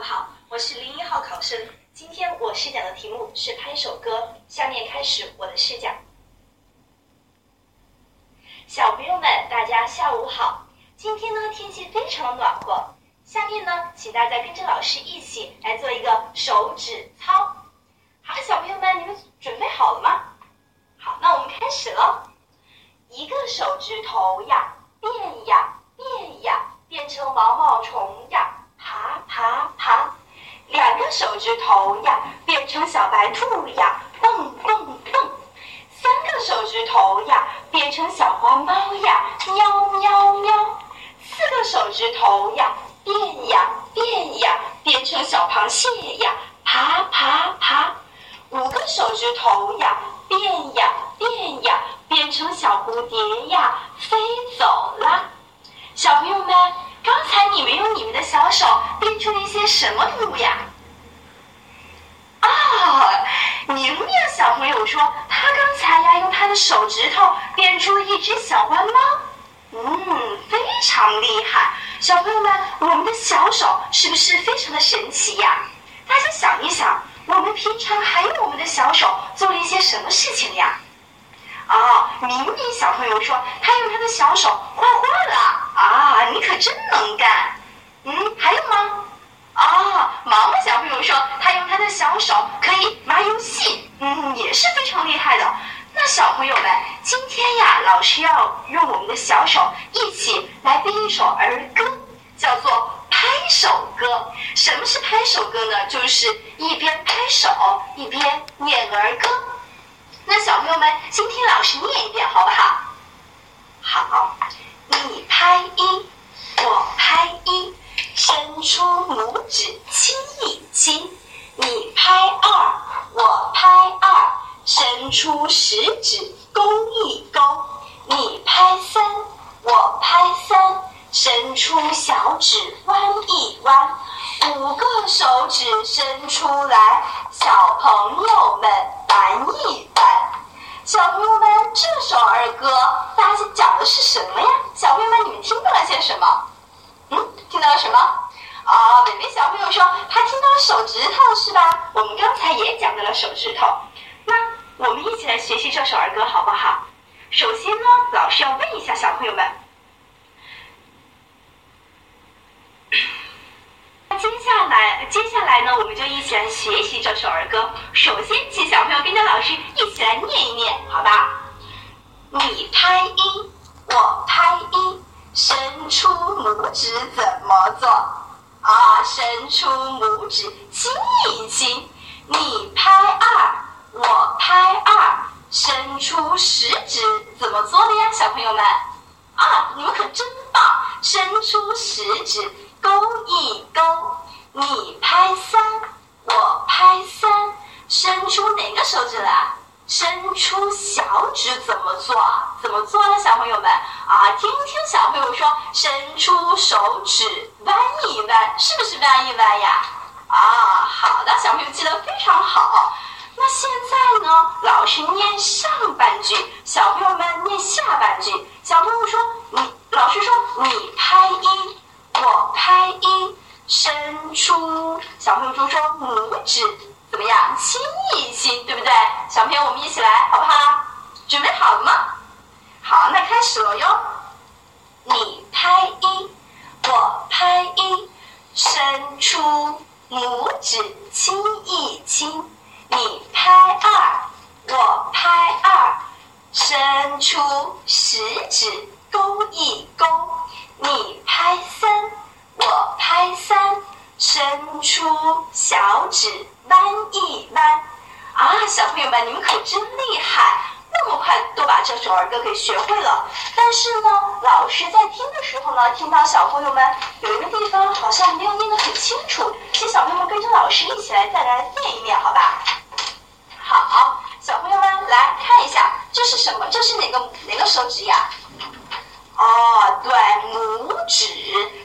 好，我是零一号考生。今天我试讲的题目是拍手歌，下面开始我的试讲。小朋友们，大家下午好。今天呢，天气非常的暖和。下面呢，请大家跟着老师一起来做一个手指操。好，小朋友们，你们准备好了吗？好，那我们开始了。一个手指头呀，变呀变呀，变成毛毛虫呀，爬爬。两个手指头呀，变成小白兔呀，蹦蹦蹦。三个手指头呀，变成小花猫呀，喵喵喵。四个手指头呀，变呀变呀，变成小螃蟹呀，爬爬爬。五个手指头呀，变呀变呀，变成小蝴蝶呀，飞走了。小朋友们，刚才你们用你们的小手变出了一些什么礼物呀？啊，明明小朋友说，他刚才呀用他的手指头变出了一只小弯猫。嗯，非常厉害。小朋友们，我们的小手是不是非常的神奇呀？大家想一想。我们平常还用我们的小手做了一些什么事情呀？哦，明明小朋友说他用他的小手画画了边拍手一边念儿歌。那小朋友们，先听老师念一遍，好不好？好，你拍一，我拍一，伸出拇指亲一亲。你拍二，我拍二，伸出食指勾一勾。你拍三，我拍三。伸出小指弯一弯，五个手指伸出来，小朋友们玩一玩。小朋友们，这首儿歌大家讲的是什么呀？小朋友们，你们听到了些什么？嗯，听到了什么？啊，伟伟小朋友说他听到了手指头是吧？我们刚才也讲到了手指头。那我们一起来学习这首儿歌好不好？首先呢，老师要问一下小朋友们。接下来，接下来呢，我们就一起来学习这首儿歌。首先，请小朋友跟着老师一起来念一念，好吧？你拍一，我拍一，伸出拇指怎么做？啊，伸出拇指亲一亲。你拍二，我拍二，伸出食指怎么做的呀？小朋友们，啊，你们可真棒，伸出食指。勾一勾，你拍三，我拍三，伸出哪个手指来？伸出小指怎么做？怎么做呢？小朋友们啊，听听小朋友说，伸出手指弯一弯，是不是弯一弯呀？啊，好的，小朋友记得非常好。那现在呢，老师念上半句，小朋友们念下半句。小朋友说，你老师说你拍一。我拍一，伸出小朋友说说拇指怎么样？亲一亲，对不对？小朋友，我们一起来，好不好？准备好了吗？好，那开始了哟。你拍一，我拍一，伸出拇指亲一亲。你拍二，我拍二，伸出食指勾一勾。你拍三，我拍三，伸出小指弯一弯。啊，小朋友们，你们可真厉害，那么快都把这首儿歌给学会了。但是呢，老师在听的时候呢，听到小朋友们有一个地方好像没有念得很清楚，请小朋友们跟着老师一起来再来念一念，好吧？好，小朋友们来看一下，这是什么？这是哪个哪个手指呀？哦，对，拇指，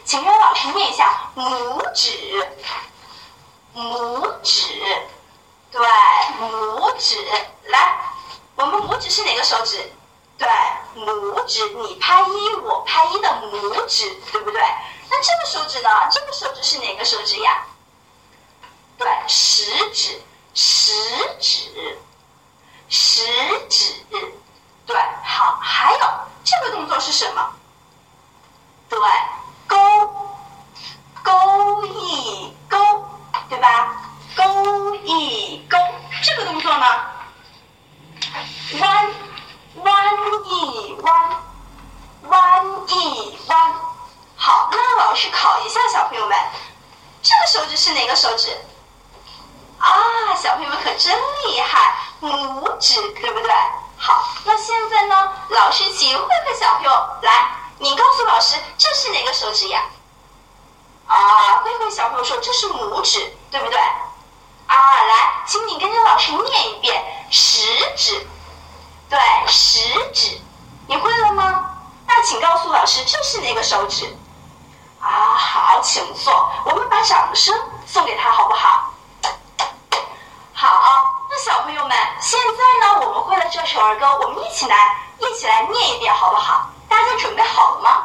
请跟老师念一下，拇指，拇指，对，拇指，来，我们拇指是哪个手指？对，拇指，你拍一，我拍一的拇指，对不对？那这个手指呢？这个手指是哪个手指呀？食指，食指，食指，对，好，还有这个动作是什么？对，勾，勾一勾，对吧？勾一勾，这个动作呢？弯，弯一弯，弯一弯。好，那老师考一下小朋友们，这个手指是哪个手指？啊，小朋友们可真厉害，拇指，对不对？好，那现在呢，老师请慧慧小朋友来，你告诉老师这是哪个手指呀？啊，慧慧小朋友说这是拇指，对不对？啊，来，请你跟着老师念一遍食指，对，食指，你会了吗？那请告诉老师这是哪个手指？啊，好，请坐，我们把掌声送给他，好不好？好，那小朋友们，现在呢，我们会了这首儿歌，我们一起来，一起来念一遍，好不好？大家准备好了吗？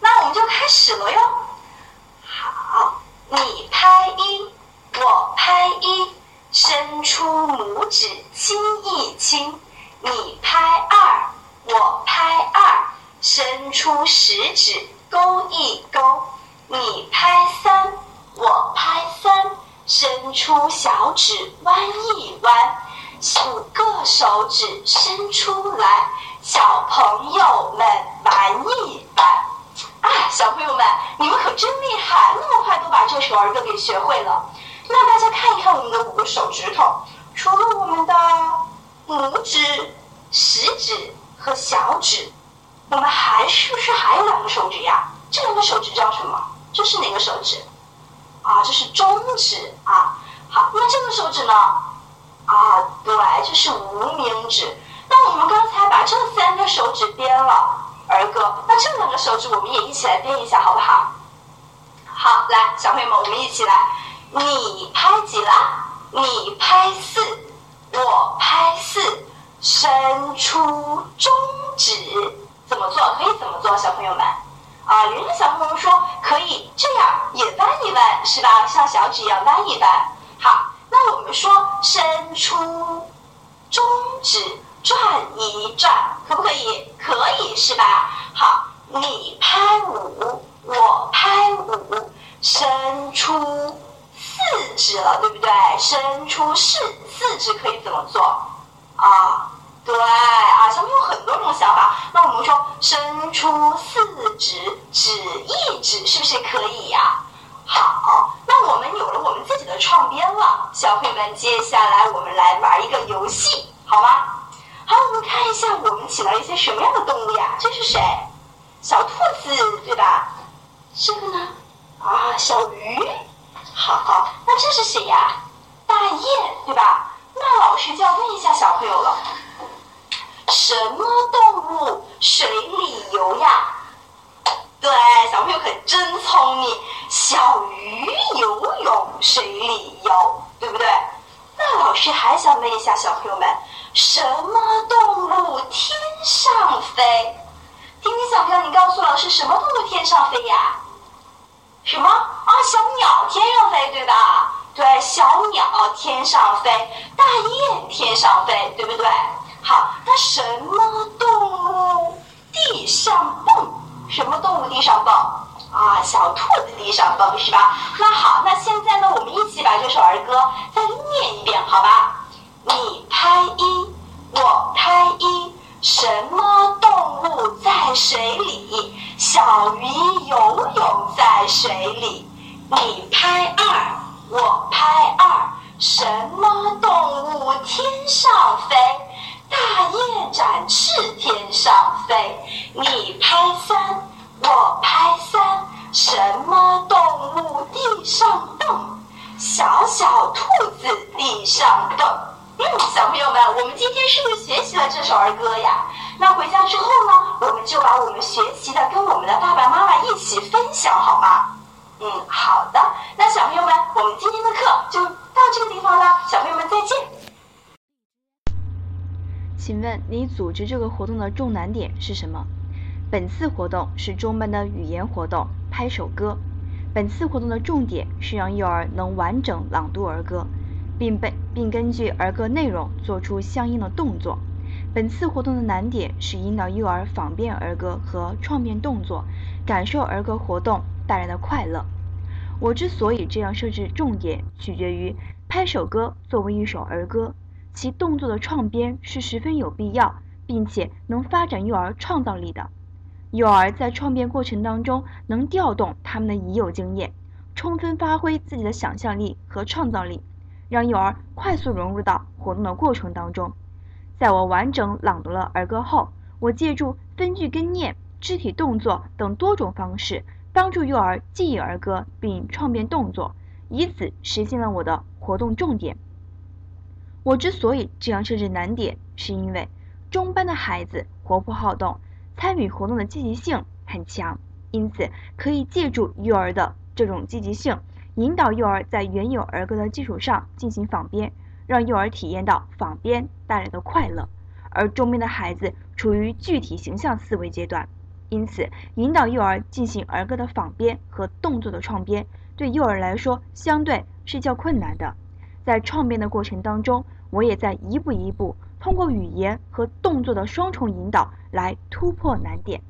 那我们就开始了哟。你拍一，我拍一，伸出拇指亲一亲。你拍二，我拍二，伸出食指。勾一勾，你拍三，我拍三，伸出小指弯一弯，五个手指伸出来，小朋友们玩一玩。哎，小朋友们，你们可真厉害，那么快都把这首儿歌给学会了。那大家看一看我们的五个手指头，除了我们的拇指、食指和小指。我们还是不是还有两个手指呀？这两个手指叫什么？这是哪个手指？啊，这是中指啊。好，那这个手指呢？啊，对，这是无名指。那我们刚才把这三个手指编了儿歌，那这两个手指我们也一起来编一下，好不好？好，来，小朋友们，我们一起来。你拍几啦？你拍四，我拍四，伸出中指。怎么做？可以怎么做？小朋友们，啊，圆圆小朋友说可以这样也弯一弯，是吧？像小指一样弯一弯。好，那我们说伸出中指转一转，可不可以？可以，是吧？好，你拍五，我拍五，伸出四指了，对不对？伸出四四指可以怎么做？啊？对啊，小朋友很多种想法。那我们说伸出四指指一指，是不是可以呀？好，那我们有了我们自己的创编了，小朋友们，接下来我们来玩一个游戏，好吗？看一下我们请了一些什么样的动物呀？这是谁？小兔子，对吧？这个呢？啊，小鱼。好，那这是谁呀？大雁，对吧？那老师就要问一下小朋友了。什么动物水里游呀？对，小朋友可真聪明。小鱼游泳水里游，对不对？那老师还想问一下小朋友们，什么动物天上飞？听听小朋友，你告诉老师，什么动物天上飞呀？什么啊？小鸟天上飞，对吧？对，小鸟天上飞，大雁天上飞，对不对？好，那什么动物地上蹦？什么动物地上蹦？啊，小兔子地上蹦是吧？那好，那现在呢，我们一起把这首儿歌再念一遍，好吧？你拍一，我拍一，什么动物在水里？小鱼游泳在水里。你拍二，我拍二，什么动物天上飞？大雁展翅天上飞，你拍三，我拍三，什么动物地上蹦？小小兔子地上蹦。嗯，小朋友们，我们今天是不是学习了这首儿歌呀？那回家之后呢，我们就把我们学习的跟我们的爸爸妈妈一起分享，好吗？嗯，好的。那小朋友们，我们今天的课就到这个地方了，小朋友们再见。请问你组织这个活动的重难点是什么？本次活动是中班的语言活动，拍手歌。本次活动的重点是让幼儿能完整朗读儿歌，并被并根据儿歌内容做出相应的动作。本次活动的难点是引导幼儿仿编儿歌和创变动作，感受儿歌活动带来的快乐。我之所以这样设置重点，取决于拍手歌作为一首儿歌，其动作的创编是十分有必要，并且能发展幼儿创造力的。幼儿在创编过程当中能调动他们的已有经验，充分发挥自己的想象力和创造力，让幼儿快速融入到活动的过程当中。在我完整朗读了儿歌后，我借助分句跟念、肢体动作等多种方式，帮助幼儿记忆儿歌并创变动作，以此实现了我的活动重点。我之所以这样设置难点，是因为中班的孩子活泼好动，参与活动的积极性很强，因此可以借助幼儿的这种积极性，引导幼儿在原有儿歌的基础上进行仿编。让幼儿体验到仿编带来的快乐，而中边的孩子处于具体形象思维阶段，因此引导幼儿进行儿歌的仿编和动作的创编，对幼儿来说相对是较困难的。在创编的过程当中，我也在一步一步通过语言和动作的双重引导来突破难点。